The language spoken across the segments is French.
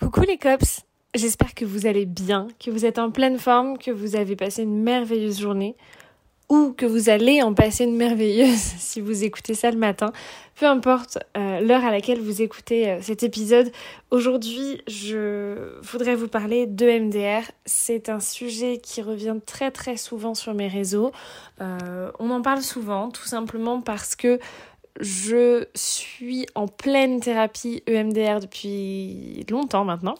Coucou les cops, j'espère que vous allez bien, que vous êtes en pleine forme, que vous avez passé une merveilleuse journée ou que vous allez en passer une merveilleuse si vous écoutez ça le matin. Peu importe euh, l'heure à laquelle vous écoutez euh, cet épisode, aujourd'hui je voudrais vous parler de MDR. C'est un sujet qui revient très très souvent sur mes réseaux. Euh, on en parle souvent tout simplement parce que je suis en pleine thérapie EMDR depuis longtemps maintenant.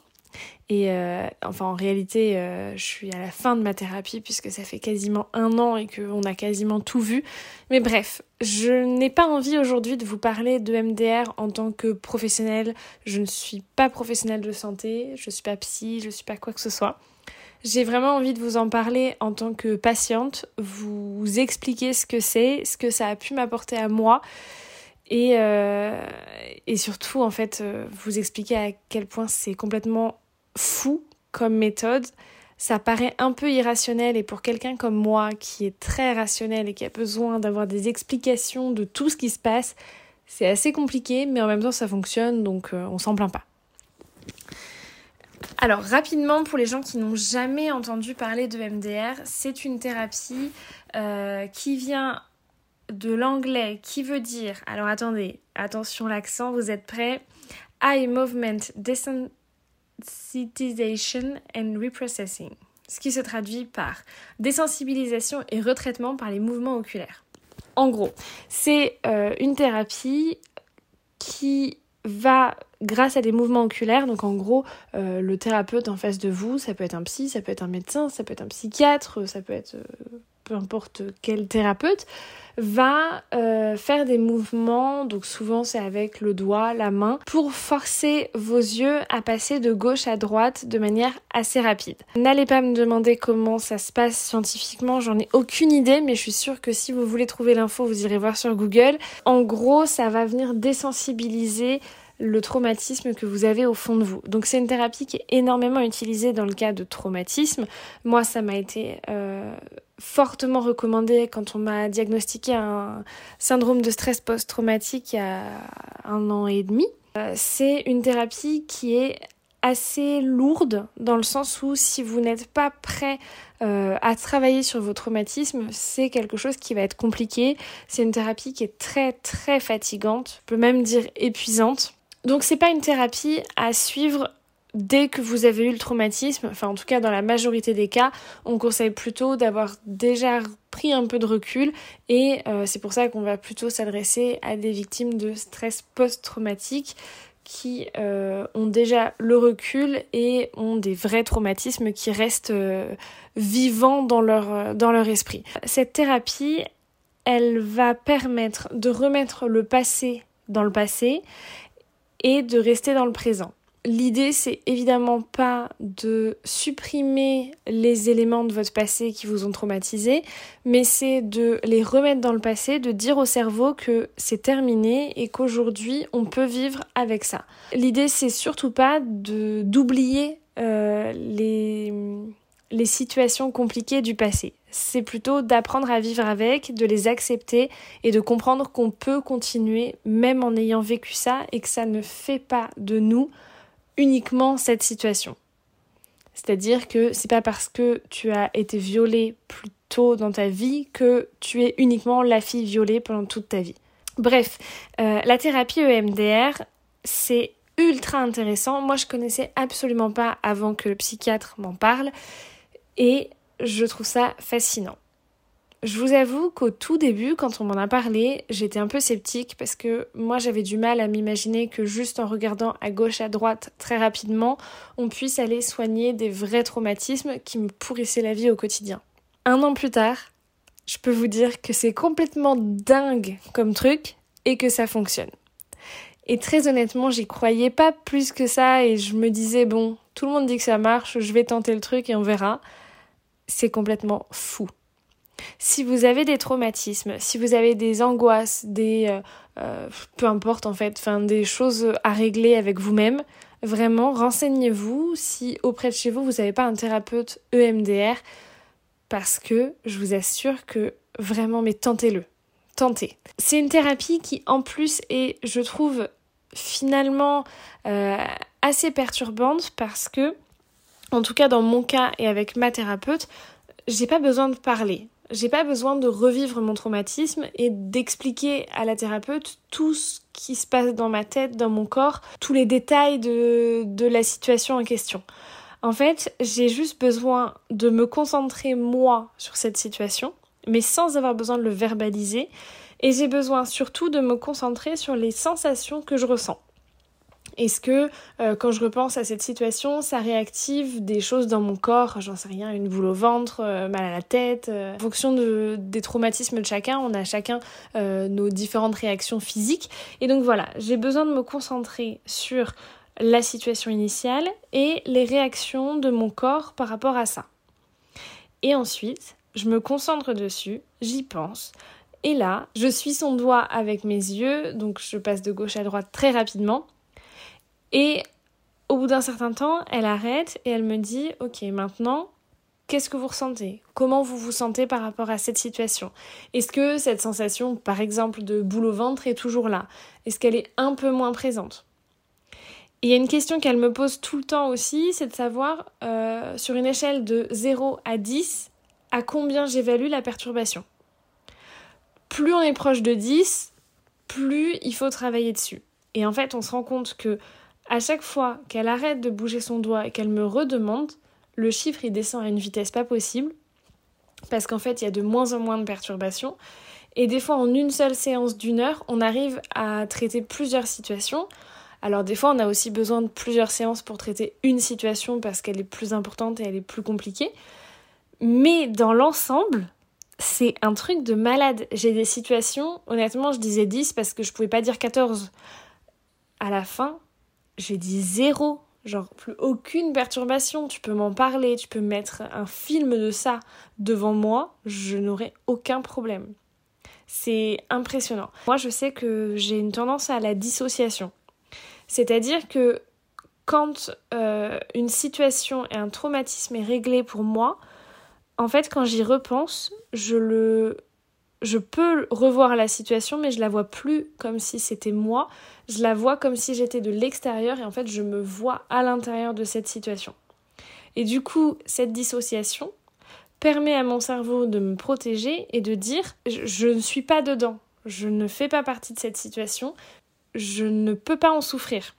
Et euh, enfin, en réalité, euh, je suis à la fin de ma thérapie puisque ça fait quasiment un an et qu'on a quasiment tout vu. Mais bref, je n'ai pas envie aujourd'hui de vous parler de MDR en tant que professionnel. Je ne suis pas professionnelle de santé, je ne suis pas psy, je ne suis pas quoi que ce soit. J'ai vraiment envie de vous en parler en tant que patiente, vous expliquer ce que c'est, ce que ça a pu m'apporter à moi et, euh, et surtout en fait euh, vous expliquer à quel point c'est complètement fou comme méthode. Ça paraît un peu irrationnel et pour quelqu'un comme moi qui est très rationnel et qui a besoin d'avoir des explications de tout ce qui se passe, c'est assez compliqué mais en même temps ça fonctionne donc euh, on s'en plaint pas. Alors rapidement, pour les gens qui n'ont jamais entendu parler de MDR, c'est une thérapie euh, qui vient de l'anglais qui veut dire, alors attendez, attention l'accent, vous êtes prêts? Eye Movement Desensitization and Reprocessing, ce qui se traduit par désensibilisation et retraitement par les mouvements oculaires. En gros, c'est euh, une thérapie qui va grâce à des mouvements oculaires, donc en gros, euh, le thérapeute en face de vous, ça peut être un psy, ça peut être un médecin, ça peut être un psychiatre, ça peut être euh, peu importe quel thérapeute, va euh, faire des mouvements, donc souvent c'est avec le doigt, la main, pour forcer vos yeux à passer de gauche à droite de manière assez rapide. N'allez pas me demander comment ça se passe scientifiquement, j'en ai aucune idée, mais je suis sûre que si vous voulez trouver l'info, vous irez voir sur Google. En gros, ça va venir désensibiliser le traumatisme que vous avez au fond de vous. Donc c'est une thérapie qui est énormément utilisée dans le cas de traumatisme. Moi, ça m'a été euh, fortement recommandé quand on m'a diagnostiqué un syndrome de stress post-traumatique il y a un an et demi. Euh, c'est une thérapie qui est assez lourde dans le sens où si vous n'êtes pas prêt euh, à travailler sur vos traumatismes, c'est quelque chose qui va être compliqué. C'est une thérapie qui est très très fatigante, peut même dire épuisante. Donc c'est pas une thérapie à suivre dès que vous avez eu le traumatisme, enfin en tout cas dans la majorité des cas, on conseille plutôt d'avoir déjà pris un peu de recul et euh, c'est pour ça qu'on va plutôt s'adresser à des victimes de stress post-traumatique qui euh, ont déjà le recul et ont des vrais traumatismes qui restent euh, vivants dans leur, dans leur esprit. Cette thérapie, elle va permettre de remettre le passé dans le passé et de rester dans le présent. L'idée, c'est évidemment pas de supprimer les éléments de votre passé qui vous ont traumatisé, mais c'est de les remettre dans le passé, de dire au cerveau que c'est terminé et qu'aujourd'hui on peut vivre avec ça. L'idée, c'est surtout pas d'oublier euh, les les situations compliquées du passé. C'est plutôt d'apprendre à vivre avec, de les accepter et de comprendre qu'on peut continuer même en ayant vécu ça et que ça ne fait pas de nous uniquement cette situation. C'est-à-dire que c'est pas parce que tu as été violée plus tôt dans ta vie que tu es uniquement la fille violée pendant toute ta vie. Bref, euh, la thérapie EMDR, c'est ultra intéressant. Moi, je connaissais absolument pas avant que le psychiatre m'en parle et je trouve ça fascinant. Je vous avoue qu'au tout début, quand on m'en a parlé, j'étais un peu sceptique parce que moi j'avais du mal à m'imaginer que juste en regardant à gauche, à droite très rapidement, on puisse aller soigner des vrais traumatismes qui me pourrissaient la vie au quotidien. Un an plus tard, je peux vous dire que c'est complètement dingue comme truc et que ça fonctionne. Et très honnêtement, j'y croyais pas plus que ça et je me disais bon, tout le monde dit que ça marche, je vais tenter le truc et on verra. C'est complètement fou. Si vous avez des traumatismes, si vous avez des angoisses, des euh, euh, peu importe en fait, des choses à régler avec vous-même, vraiment renseignez-vous si auprès de chez vous vous n'avez pas un thérapeute EMDR parce que je vous assure que vraiment mais tentez-le. Tentez. C'est une thérapie qui en plus est, je trouve, finalement euh, assez perturbante parce que, en tout cas dans mon cas et avec ma thérapeute, j'ai pas besoin de parler. J'ai pas besoin de revivre mon traumatisme et d'expliquer à la thérapeute tout ce qui se passe dans ma tête, dans mon corps, tous les détails de, de la situation en question. En fait, j'ai juste besoin de me concentrer moi sur cette situation, mais sans avoir besoin de le verbaliser. Et j'ai besoin surtout de me concentrer sur les sensations que je ressens. Est-ce que euh, quand je repense à cette situation, ça réactive des choses dans mon corps? J'en sais rien, une boule au ventre, euh, mal à la tête. Euh. En fonction de, des traumatismes de chacun, on a chacun nos différentes réactions physiques. Et donc voilà, j'ai besoin de me concentrer sur la situation initiale et les réactions de mon corps par rapport à ça. Et ensuite, je me concentre dessus, j'y pense. Et là, je suis son doigt avec mes yeux, donc je passe de gauche à droite très rapidement et au bout d'un certain temps, elle arrête et elle me dit Ok, maintenant, qu'est-ce que vous ressentez? Comment vous vous sentez par rapport à cette situation? Est-ce que cette sensation, par exemple, de boule au ventre est toujours là? Est-ce qu'elle est un peu moins présente? Il y a une question qu'elle me pose tout le temps aussi, c'est de savoir, euh, sur une échelle de 0 à 10, à combien j'évalue la perturbation? Plus on est proche de 10, plus il faut travailler dessus. Et en fait, on se rend compte que à chaque fois qu'elle arrête de bouger son doigt et qu'elle me redemande, le chiffre il descend à une vitesse pas possible parce qu'en fait il y a de moins en moins de perturbations et des fois en une seule séance d'une heure on arrive à traiter plusieurs situations. Alors des fois on a aussi besoin de plusieurs séances pour traiter une situation parce qu'elle est plus importante et elle est plus compliquée. Mais dans l'ensemble, c'est un truc de malade. J'ai des situations, honnêtement je disais 10 parce que je pouvais pas dire 14. À la fin, j'ai dit zéro. Genre, plus aucune perturbation. Tu peux m'en parler, tu peux mettre un film de ça devant moi, je n'aurai aucun problème. C'est impressionnant. Moi, je sais que j'ai une tendance à la dissociation. C'est-à-dire que quand euh, une situation et un traumatisme est réglé pour moi, en fait, quand j'y repense, je le je peux revoir la situation, mais je la vois plus comme si c'était moi. Je la vois comme si j'étais de l'extérieur et en fait, je me vois à l'intérieur de cette situation. Et du coup, cette dissociation permet à mon cerveau de me protéger et de dire je, ne suis pas dedans, je ne fais pas partie de cette situation, je ne peux pas en souffrir.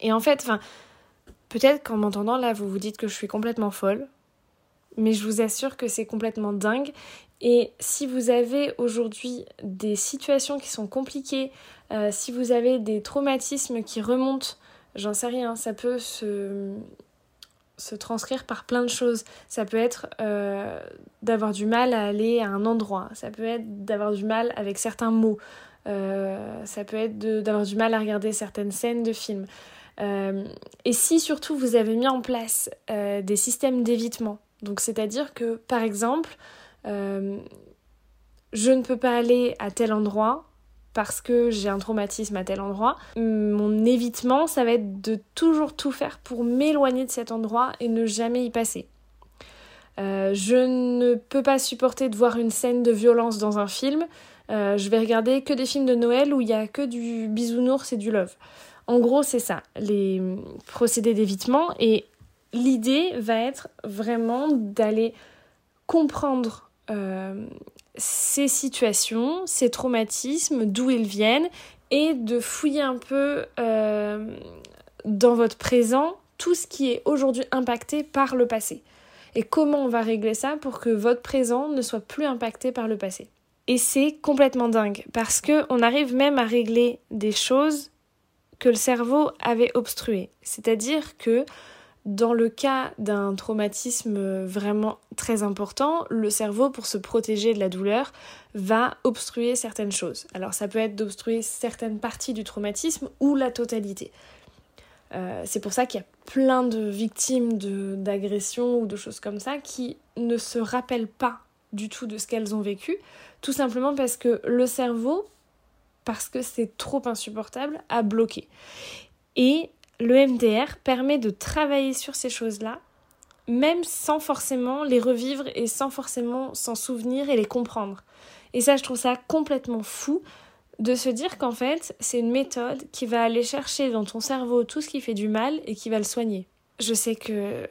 Et en fait, peut-être qu'en m'entendant là, vous vous dites que je suis complètement folle, mais je vous assure que c'est complètement dingue et si vous avez aujourd'hui des situations qui sont compliquées, euh, si vous avez des traumatismes qui remontent, j'en sais rien, ça peut se, se transcrire par plein de choses. Ça peut être euh, d'avoir du mal à aller à un endroit, ça peut être d'avoir du mal avec certains mots, euh, ça peut être d'avoir du mal à regarder certaines scènes de films. et si surtout vous avez mis en place des systèmes d'évitement, donc c'est-à-dire que par exemple, euh, je ne peux pas aller à tel endroit parce que j'ai un traumatisme à tel endroit. Mon évitement, ça va être de toujours tout faire pour m'éloigner de cet endroit et ne jamais y passer. Euh, je ne peux pas supporter de voir une scène de violence dans un film. Euh, je vais regarder que des films de Noël où il n'y a que du bisounours et du love. En gros, c'est ça, les procédés d'évitement. Et l'idée va être vraiment d'aller comprendre euh, ces situations, ces traumatismes, d'où ils viennent, et de fouiller un peu euh, dans votre présent tout ce qui est aujourd'hui impacté par le passé. Et comment on va régler ça pour que votre présent ne soit plus impacté par le passé. Et c'est complètement dingue parce que on arrive même à régler des choses que le cerveau avait obstruées. C'est-à-dire que dans le cas d'un traumatisme vraiment très important, le cerveau, pour se protéger de la douleur, va obstruer certaines choses. Alors ça peut être d'obstruer certaines parties du traumatisme ou la totalité. Euh, c'est pour ça qu'il y a plein de victimes d'agressions ou de choses comme ça qui ne se rappellent pas du tout de ce qu'elles ont vécu, tout simplement parce que le cerveau, parce que c'est trop insupportable, a bloqué. Et le MDR permet de travailler sur ces choses-là, même sans forcément les revivre et sans forcément s'en souvenir et les comprendre. Et ça, je trouve ça complètement fou de se dire qu'en fait, c'est une méthode qui va aller chercher dans ton cerveau tout ce qui fait du mal et qui va le soigner. Je sais que euh,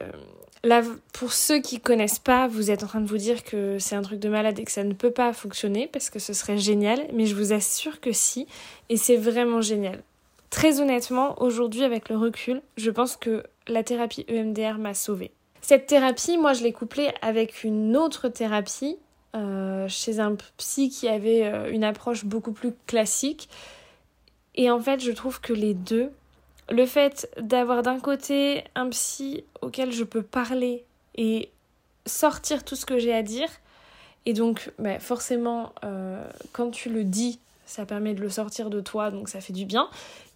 là, pour ceux qui connaissent pas, vous êtes en train de vous dire que c'est un truc de malade et que ça ne peut pas fonctionner parce que ce serait génial, mais je vous assure que si, et c'est vraiment génial. Très honnêtement, aujourd'hui, avec le recul, je pense que la thérapie EMDR m'a sauvée. Cette thérapie, moi, je l'ai couplée avec une autre thérapie euh, chez un psy qui avait euh, une approche beaucoup plus classique. Et en fait, je trouve que les deux, le fait d'avoir d'un côté un psy auquel je peux parler et sortir tout ce que j'ai à dire, et donc bah, forcément, euh, quand tu le dis, ça permet de le sortir de toi, donc ça fait du bien.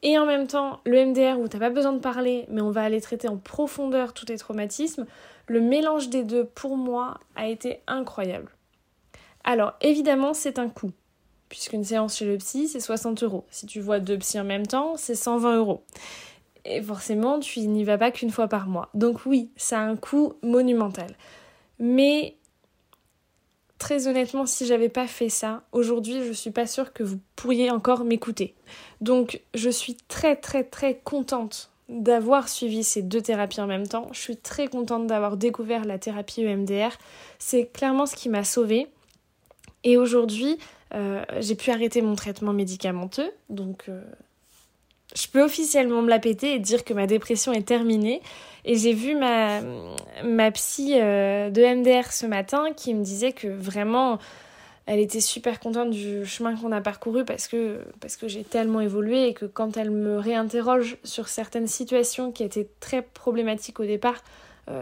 Et en même temps, le MDR où t'as pas besoin de parler, mais on va aller traiter en profondeur tous tes traumatismes, le mélange des deux pour moi a été incroyable. Alors, évidemment, c'est un coût, puisqu'une séance chez le psy, c'est 60 euros. Si tu vois deux psys en même temps, c'est 120 euros. Et forcément, tu n'y vas pas qu'une fois par mois. Donc oui, ça a un coût monumental. Mais très honnêtement, si j'avais pas fait ça, aujourd'hui, je suis pas sûre que vous pourriez encore m'écouter. Donc, je suis très très très contente d'avoir suivi ces deux thérapies en même temps. Je suis très contente d'avoir découvert la thérapie EMDR. C'est clairement ce qui m'a sauvée. Et aujourd'hui, euh, j'ai pu arrêter mon traitement médicamenteux, donc euh, je peux officiellement me la péter et dire que ma dépression est terminée. Et j'ai vu ma, ma psy euh, de MDR ce matin qui me disait que vraiment, elle était super contente du chemin qu'on a parcouru parce que, parce que j'ai tellement évolué et que quand elle me réinterroge sur certaines situations qui étaient très problématiques au départ,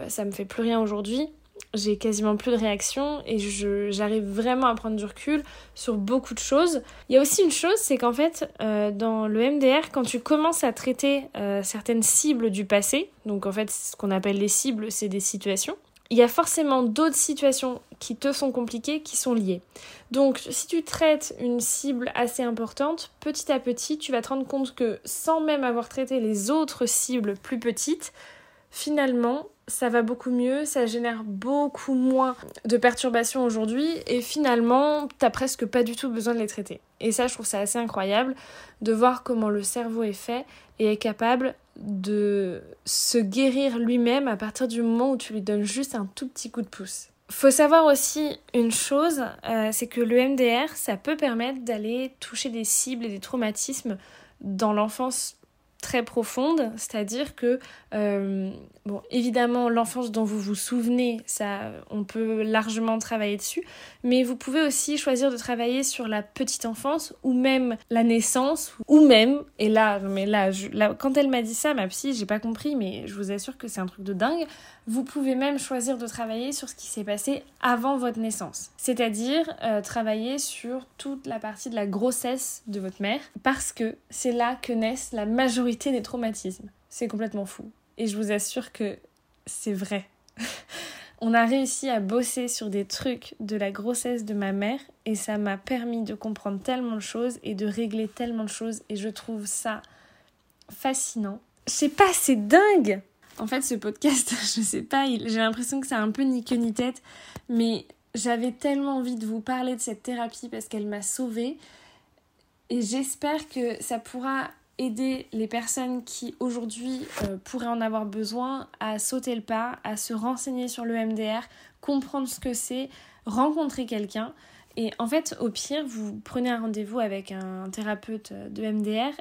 ça me fait plus rien aujourd'hui j'ai quasiment plus de réaction et j'arrive vraiment à prendre du recul sur beaucoup de choses. Il y a aussi une chose, c'est qu'en fait, euh, dans le MDR, quand tu commences à traiter euh, certaines cibles du passé, donc en fait, ce qu'on appelle les cibles, c'est des situations, il y a forcément d'autres situations qui te sont compliquées qui sont liées. Donc, si tu traites une cible assez importante, petit à petit, tu vas te rendre compte que sans même avoir traité les autres cibles plus petites, finalement, ça va beaucoup mieux, ça génère beaucoup moins de perturbations aujourd'hui et finalement, t'as presque pas du tout besoin de les traiter. Et ça, je trouve ça assez incroyable de voir comment le cerveau est fait et est capable de se guérir lui-même à partir du moment où tu lui donnes juste un tout petit coup de pouce. Faut savoir aussi une chose, euh, c'est que le MDR, ça peut permettre d'aller toucher des cibles et des traumatismes dans l'enfance très profonde, c'est-à-dire que, euh, bon, évidemment, l'enfance dont vous vous souvenez, ça, on peut largement travailler dessus, mais vous pouvez aussi choisir de travailler sur la petite enfance ou même la naissance, ou même, et là, mais là, quand elle m'a dit ça, ma psy, j'ai pas compris, mais je vous assure que c'est un truc de dingue, vous pouvez même choisir de travailler sur ce qui s'est passé avant votre naissance. C'est-à-dire euh, travailler sur toute la partie de la grossesse de votre mère, parce que c'est là que naissent la majorité des traumatismes. C'est complètement fou. Et je vous assure que c'est vrai. On a réussi à bosser sur des trucs de la grossesse de ma mère et ça m'a permis de comprendre tellement de choses et de régler tellement de choses et je trouve ça fascinant. Je sais pas, c'est dingue en fait, ce podcast, je sais pas, j'ai l'impression que c'est un peu ni queue ni tête, mais j'avais tellement envie de vous parler de cette thérapie parce qu'elle m'a sauvée. Et j'espère que ça pourra aider les personnes qui aujourd'hui euh, pourraient en avoir besoin à sauter le pas, à se renseigner sur le MDR, comprendre ce que c'est, rencontrer quelqu'un. Et en fait, au pire, vous prenez un rendez-vous avec un thérapeute de MDR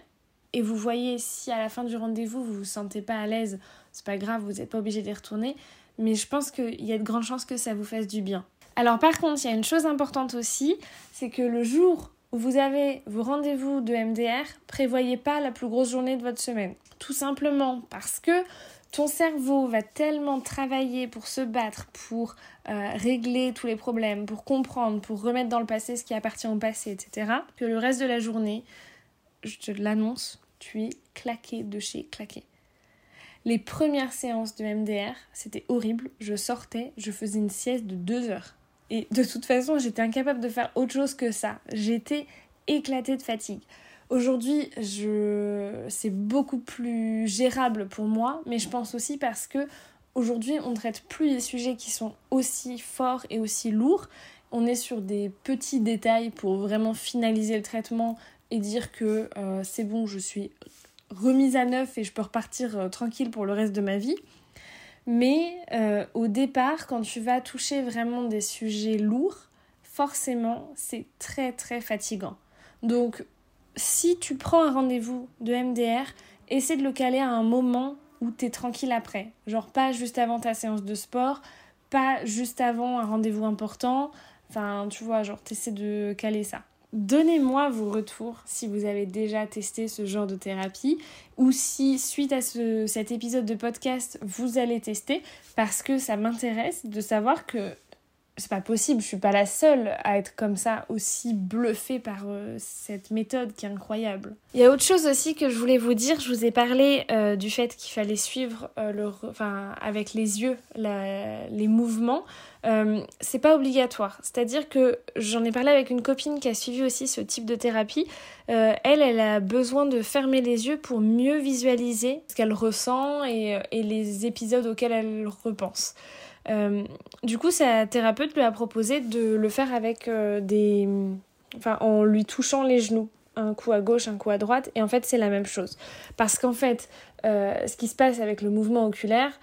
et vous voyez si à la fin du rendez-vous vous vous sentez pas à l'aise c'est pas grave, vous n'êtes pas obligé d'y retourner, mais je pense qu'il y a de grandes chances que ça vous fasse du bien. Alors par contre, il y a une chose importante aussi, c'est que le jour vous avez vos rendez-vous de MDR, prévoyez pas la plus grosse journée de votre semaine. Tout simplement parce que ton cerveau va tellement travailler pour se battre, pour euh, régler tous les problèmes, pour comprendre, pour remettre dans le passé ce qui appartient au passé, etc., que le reste de la journée, je te l'annonce, tu es claqué de chez claqué. Les premières séances de MDR, c'était horrible. Je sortais, je faisais une sieste de deux heures. Et de toute façon, j'étais incapable de faire autre chose que ça. J'étais éclatée de fatigue. Aujourd'hui, je... c'est beaucoup plus gérable pour moi, mais je pense aussi parce que aujourd'hui, on ne traite plus des sujets qui sont aussi forts et aussi lourds. On est sur des petits détails pour vraiment finaliser le traitement et dire que euh, c'est bon, je suis remise à neuf et je peux repartir euh, tranquille pour le reste de ma vie. Mais euh, au départ, quand tu vas toucher vraiment des sujets lourds, forcément, c'est très très fatigant. Donc, si tu prends un rendez-vous de MDR, essaie de le caler à un moment où tu es tranquille après. Genre pas juste avant ta séance de sport, pas juste avant un rendez-vous important. Enfin, tu vois, genre t'essaies de caler ça. Donnez-moi vos retours si vous avez déjà testé ce genre de thérapie ou si suite à ce, cet épisode de podcast vous allez tester parce que ça m'intéresse de savoir que c'est pas possible, je suis pas la seule à être comme ça, aussi bluffée par euh, cette méthode qui est incroyable. Il y a autre chose aussi que je voulais vous dire, je vous ai parlé euh, du fait qu'il fallait suivre euh, le, enfin, avec les yeux les mouvements. c'est pas obligatoire, c'est-à-dire que j'en ai parlé avec une copine qui a suivi aussi ce type de thérapie. elle, elle a besoin de fermer les yeux pour mieux visualiser ce qu'elle ressent et, et les épisodes auxquels elle repense. Euh, du coup, sa thérapeute lui a proposé de le faire avec euh, des. Enfin, en lui touchant les genoux. Un coup à gauche, un coup à droite. Et en fait, c'est la même chose. Parce qu'en fait, euh, ce qui se passe avec le mouvement oculaire,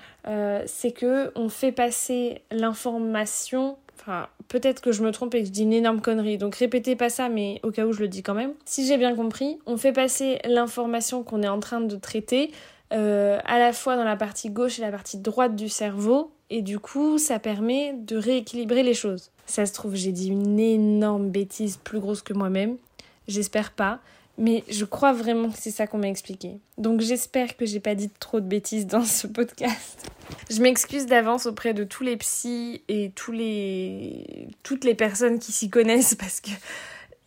c'est que on fait passer l'information. Enfin, peut-être que je me trompe et que je dis une énorme connerie. Donc répétez pas ça, mais au cas où je le dis quand même. Si j'ai bien compris, on fait passer l'information qu'on est en train de traiter à la fois dans la partie gauche et la partie droite du cerveau et du coup ça permet de rééquilibrer les choses. Ça se trouve j'ai dit une énorme bêtise plus grosse que moi-même, j'espère pas, mais je crois vraiment que c'est ça qu'on m'a expliqué. Donc j'espère que j'ai pas dit trop de bêtises dans ce podcast. Je m'excuse d'avance auprès de tous les psys et tous les... toutes les personnes qui s'y connaissent parce que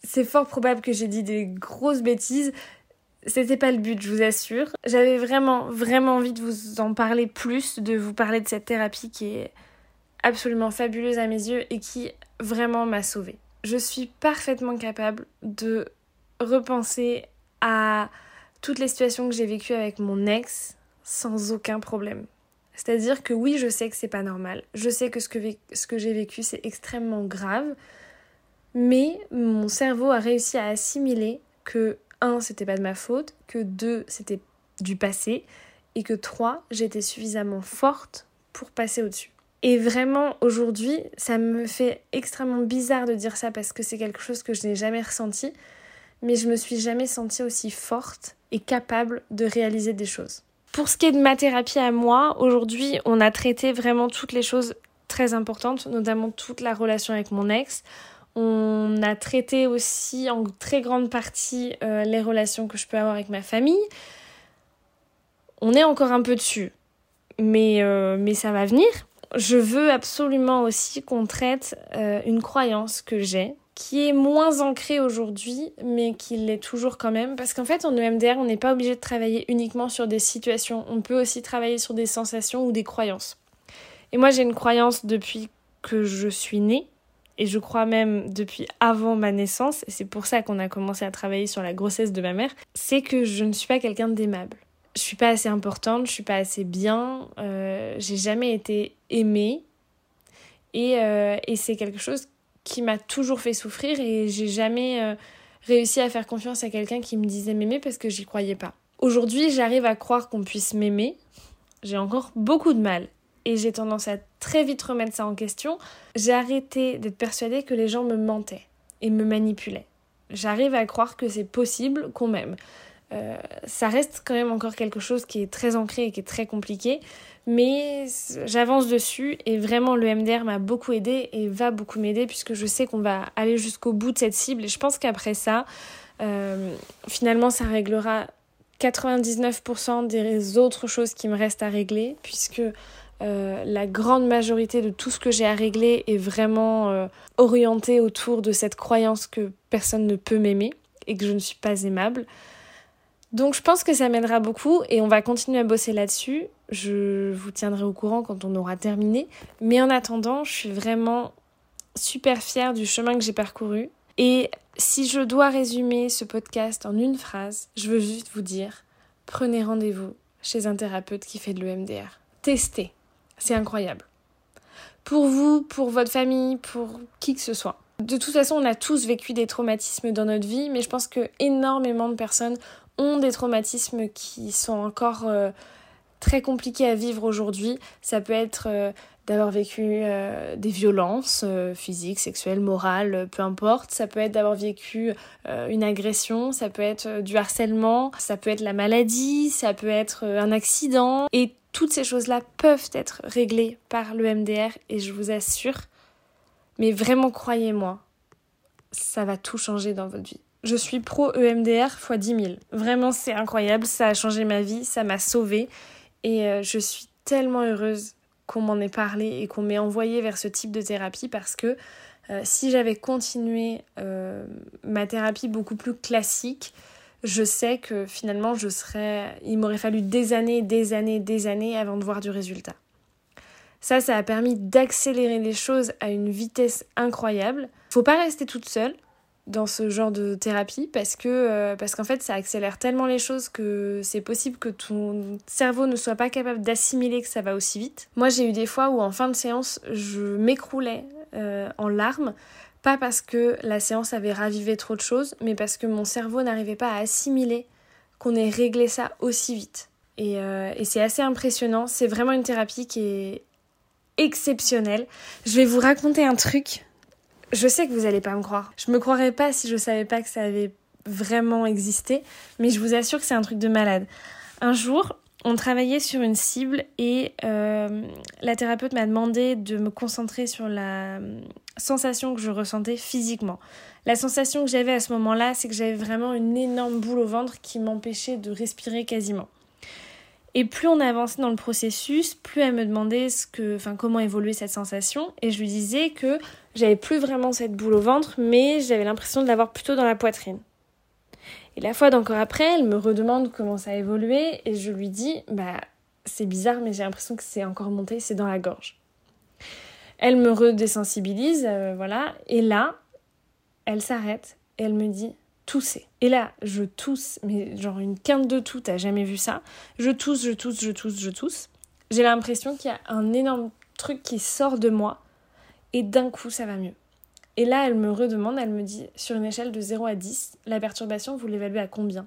c'est fort probable que j'ai dit des grosses bêtises. C'était pas le but, je vous assure. J'avais vraiment, vraiment envie de vous en parler plus, de vous parler de cette thérapie qui est absolument fabuleuse à mes yeux et qui vraiment m'a sauvée. Je suis parfaitement capable de repenser à toutes les situations que j'ai vécues avec mon ex sans aucun problème. C'est-à-dire que oui, je sais que c'est pas normal. Je sais que ce que, ce que j'ai vécu, c'est extrêmement grave. Mais mon cerveau a réussi à assimiler que un, c'était pas de ma faute, que deux, c'était du passé, et que trois, j'étais suffisamment forte pour passer au-dessus. Et vraiment, aujourd'hui, ça me fait extrêmement bizarre de dire ça parce que c'est quelque chose que je n'ai jamais ressenti, mais je me suis jamais sentie aussi forte et capable de réaliser des choses. Pour ce qui est de ma thérapie à moi, aujourd'hui, on a traité vraiment toutes les choses très importantes, notamment toute la relation avec mon ex. On a traité aussi en très grande partie euh, les relations que je peux avoir avec ma famille. On est encore un peu dessus, mais, euh, mais ça va venir. Je veux absolument aussi qu'on traite euh, une croyance que j'ai, qui est moins ancrée aujourd'hui, mais qui l'est toujours quand même. Parce qu'en fait, en EMDR, on n'est pas obligé de travailler uniquement sur des situations. On peut aussi travailler sur des sensations ou des croyances. Et moi, j'ai une croyance depuis que je suis née, et je crois même depuis avant ma naissance, et c'est pour ça qu'on a commencé à travailler sur la grossesse de ma mère, c'est que je ne suis pas quelqu'un d'aimable. Je suis pas assez importante, je suis pas assez bien, euh, j'ai jamais été aimée, et, euh, et c'est quelque chose qui m'a toujours fait souffrir, et j'ai jamais euh, réussi à faire confiance à quelqu'un qui me disait m'aimer parce que j'y croyais pas. Aujourd'hui, j'arrive à croire qu'on puisse m'aimer. J'ai encore beaucoup de mal et j'ai tendance à très vite remettre ça en question, j'ai arrêté d'être persuadée que les gens me mentaient et me manipulaient. J'arrive à croire que c'est possible qu'on m'aime. Euh, ça reste quand même encore quelque chose qui est très ancré et qui est très compliqué, mais j'avance dessus et vraiment le MDR m'a beaucoup aidé et va beaucoup m'aider puisque je sais qu'on va aller jusqu'au bout de cette cible et je pense qu'après ça, euh, finalement ça réglera 99% des autres choses qui me restent à régler puisque euh, la grande majorité de tout ce que j'ai à régler est vraiment euh, orienté autour de cette croyance que personne ne peut m'aimer et que je ne suis pas aimable. Donc je pense que ça m'aidera beaucoup et on va continuer à bosser là-dessus. Je vous tiendrai au courant quand on aura terminé. Mais en attendant, je suis vraiment super fière du chemin que j'ai parcouru. Et si je dois résumer ce podcast en une phrase, je veux juste vous dire, prenez rendez-vous chez un thérapeute qui fait de l'EMDR. Testez. C'est incroyable. Pour vous, pour votre famille, pour qui que ce soit. De toute façon, on a tous vécu des traumatismes dans notre vie, mais je pense que énormément de personnes ont des traumatismes qui sont encore euh, très compliqués à vivre aujourd'hui. Ça peut être euh, d'avoir vécu euh, des violences physiques, sexuelles, morales, peu importe. Ça peut être d'avoir vécu une agression, ça peut être du harcèlement, ça peut être la maladie, ça peut être un accident. Toutes ces choses-là peuvent être réglées par le MDR et je vous assure, mais vraiment croyez-moi, ça va tout changer dans votre vie. Je suis pro EMDR x 10 000. Vraiment, c'est incroyable. Ça a changé ma vie, ça m'a sauvée. Et euh, je suis tellement heureuse qu'on m'en ait parlé et qu'on m'ait envoyé vers ce type de thérapie parce que euh, si j'avais continué euh, ma thérapie beaucoup plus classique, je sais que finalement, je serais. Il m'aurait fallu des années, des années, des années avant de voir du résultat. Ça, ça a permis d'accélérer les choses à une vitesse incroyable. Faut pas rester toute seule dans ce genre de thérapie parce que euh, parce qu'en fait ça accélère tellement les choses que c'est possible que ton cerveau ne soit pas capable d'assimiler que ça va aussi vite. Moi j'ai eu des fois où en fin de séance je m'écroulais euh, en larmes pas parce que la séance avait ravivé trop de choses mais parce que mon cerveau n'arrivait pas à assimiler qu'on ait réglé ça aussi vite. Et, euh, c'est assez impressionnant. C'est vraiment une thérapie qui est exceptionnelle. Je vais vous raconter un truc je sais que vous allez pas me croire. Je me croirais pas si je savais pas que ça avait vraiment existé, mais je vous assure que c'est un truc de malade. Un jour, on travaillait sur une cible et euh, la thérapeute m'a demandé de me concentrer sur la euh, sensation que je ressentais physiquement. La sensation que j'avais à ce moment-là, c'est que j'avais vraiment une énorme boule au ventre qui m'empêchait de respirer quasiment. Et plus on avançait dans le processus, plus elle me demandait ce que, comment évoluer cette sensation. Et je lui disais que j'avais plus vraiment cette boule au ventre, mais j'avais l'impression de l'avoir plutôt dans la poitrine. Et la fois d'encore après, elle me redemande comment ça a évolué et je lui dis, bah, c'est bizarre, mais j'ai l'impression que c'est encore monté, c'est dans la gorge. Elle me redésensibilise, euh, voilà, et là, elle s'arrête et elle me dit, tousser. Et là, je tousse, mais genre une quinte de tout, t'as jamais vu ça. Je tousse, je tousse, je tousse, je tousse. J'ai l'impression qu'il y a un énorme truc qui sort de moi et d'un coup ça va mieux. Et là, elle me redemande, elle me dit sur une échelle de 0 à 10, la perturbation, vous l'évaluez à combien?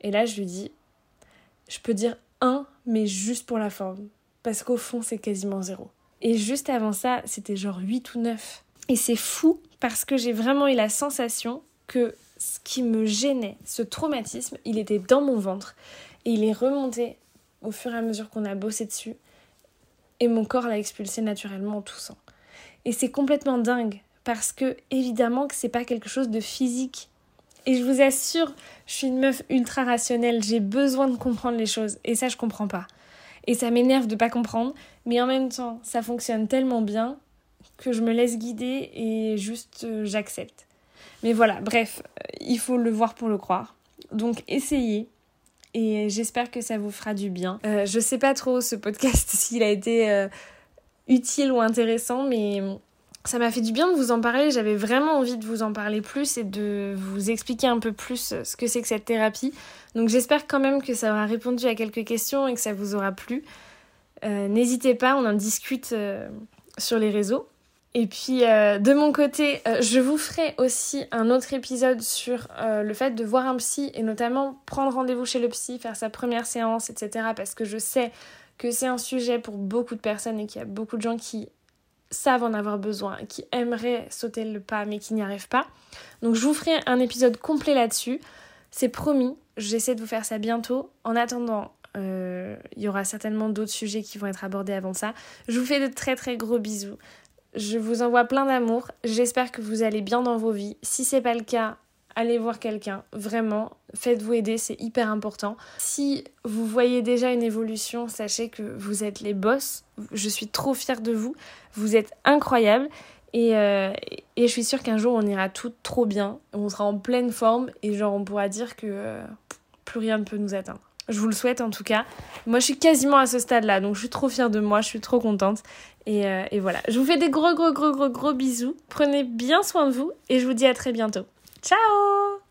Et là, je lui dis je peux dire 1, mais juste pour la forme. Parce qu'au fond, c'est quasiment 0. Et juste avant ça, c'était genre 8 ou 9. Et c'est fou parce que j'ai vraiment eu la sensation que ce qui me gênait, ce traumatisme, il était dans mon ventre et il est remonté au fur et à mesure qu'on a bossé dessus et mon corps l'a expulsé naturellement en toussant. Et c'est complètement dingue parce que évidemment que c'est pas quelque chose de physique. Et je vous assure, je suis une meuf ultra rationnelle, j'ai besoin de comprendre les choses et ça je comprends pas. Et ça m'énerve de pas comprendre, mais en même temps, ça fonctionne tellement bien que je me laisse guider et juste euh, j'accepte. Mais voilà, bref, euh, il faut le voir pour le croire. Donc essayez. Et j'espère que ça vous fera du bien. Euh, je sais pas trop ce podcast s'il a été euh, utile ou intéressant, mais ça m'a fait du bien de vous en parler. J'avais vraiment envie de vous en parler plus et de vous expliquer un peu plus ce que c'est que cette thérapie. Donc j'espère quand même que ça aura répondu à quelques questions et que ça vous aura plu. N'hésitez pas, on en discute sur les réseaux. Et puis euh, de mon côté, euh, je vous ferai aussi un autre épisode sur euh, le fait de voir un psy et notamment prendre rendez-vous chez le psy, faire sa première séance, etc. Parce que je sais que c'est un sujet pour beaucoup de personnes et qu'il y a beaucoup de gens qui savent en avoir besoin, qui aimeraient sauter le pas mais qui n'y arrivent pas. Donc je vous ferai un épisode complet là-dessus. C'est promis, j'essaie de vous faire ça bientôt. En attendant, il y aura certainement d'autres sujets qui vont être abordés avant ça. Je vous fais de très très gros bisous. Je vous envoie plein d'amour. J'espère que vous allez bien dans vos vies. Si c'est pas le cas, allez voir quelqu'un. Vraiment, faites-vous aider, c'est hyper important. Si vous voyez déjà une évolution, sachez que vous êtes les boss. Je suis trop fière de vous. Vous êtes incroyables. Et, euh, et je suis sûre qu'un jour, on ira tout trop bien. On sera en pleine forme et genre, on pourra dire que euh, plus rien ne peut nous atteindre. Je vous le souhaite en tout cas. Moi, je suis quasiment à ce stade-là, donc je suis trop fière de moi, je suis trop contente. Et, euh, et voilà. Je vous fais des gros, gros, gros, gros, gros bisous. Prenez bien soin de vous et je vous dis à très bientôt. Ciao